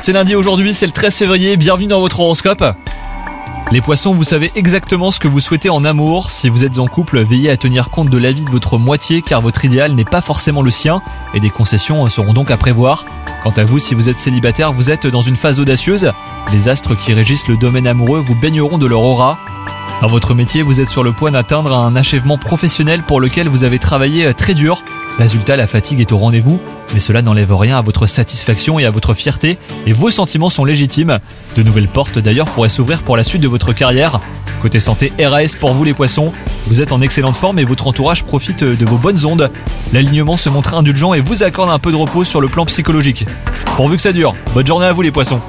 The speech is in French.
C'est lundi aujourd'hui, c'est le 13 février, bienvenue dans votre horoscope. Les poissons, vous savez exactement ce que vous souhaitez en amour. Si vous êtes en couple, veillez à tenir compte de l'avis de votre moitié car votre idéal n'est pas forcément le sien et des concessions seront donc à prévoir. Quant à vous, si vous êtes célibataire, vous êtes dans une phase audacieuse. Les astres qui régissent le domaine amoureux vous baigneront de leur aura. Dans votre métier, vous êtes sur le point d'atteindre un achèvement professionnel pour lequel vous avez travaillé très dur. Résultat, la fatigue est au rendez-vous, mais cela n'enlève rien à votre satisfaction et à votre fierté, et vos sentiments sont légitimes. De nouvelles portes d'ailleurs pourraient s'ouvrir pour la suite de votre carrière. Côté santé, RAS pour vous les poissons, vous êtes en excellente forme et votre entourage profite de vos bonnes ondes. L'alignement se montre indulgent et vous accorde un peu de repos sur le plan psychologique. Pourvu que ça dure, bonne journée à vous les poissons